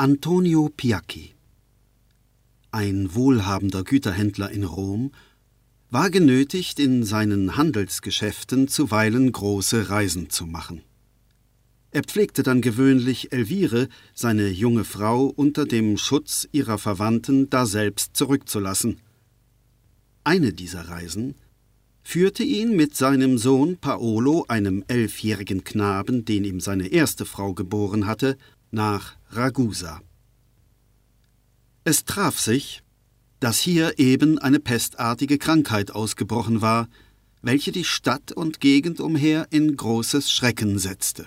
Antonio Piacchi, ein wohlhabender Güterhändler in Rom, war genötigt, in seinen Handelsgeschäften zuweilen große Reisen zu machen. Er pflegte dann gewöhnlich Elvire, seine junge Frau, unter dem Schutz ihrer Verwandten daselbst zurückzulassen. Eine dieser Reisen führte ihn mit seinem Sohn Paolo, einem elfjährigen Knaben, den ihm seine erste Frau geboren hatte, nach Ragusa. Es traf sich, dass hier eben eine pestartige Krankheit ausgebrochen war, welche die Stadt und Gegend umher in großes Schrecken setzte.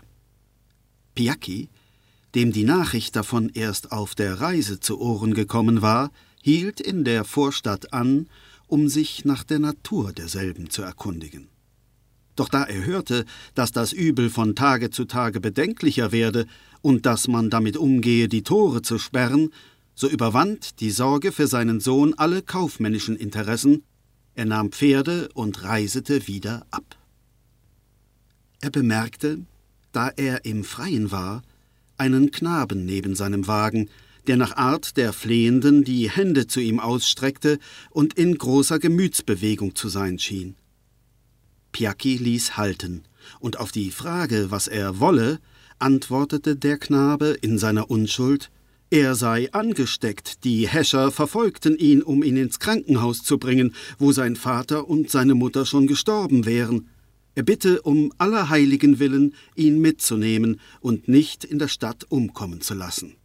Piacchi, dem die Nachricht davon erst auf der Reise zu Ohren gekommen war, hielt in der Vorstadt an, um sich nach der Natur derselben zu erkundigen. Doch da er hörte, dass das Übel von Tage zu Tage bedenklicher werde und dass man damit umgehe, die Tore zu sperren, so überwand die Sorge für seinen Sohn alle kaufmännischen Interessen, er nahm Pferde und reisete wieder ab. Er bemerkte, da er im Freien war, einen Knaben neben seinem Wagen, der nach Art der Flehenden die Hände zu ihm ausstreckte und in großer Gemütsbewegung zu sein schien. Piacchi ließ halten, und auf die Frage, was er wolle, antwortete der Knabe in seiner Unschuld, er sei angesteckt, die Häscher verfolgten ihn, um ihn ins Krankenhaus zu bringen, wo sein Vater und seine Mutter schon gestorben wären. Er bitte um aller Heiligen willen, ihn mitzunehmen und nicht in der Stadt umkommen zu lassen.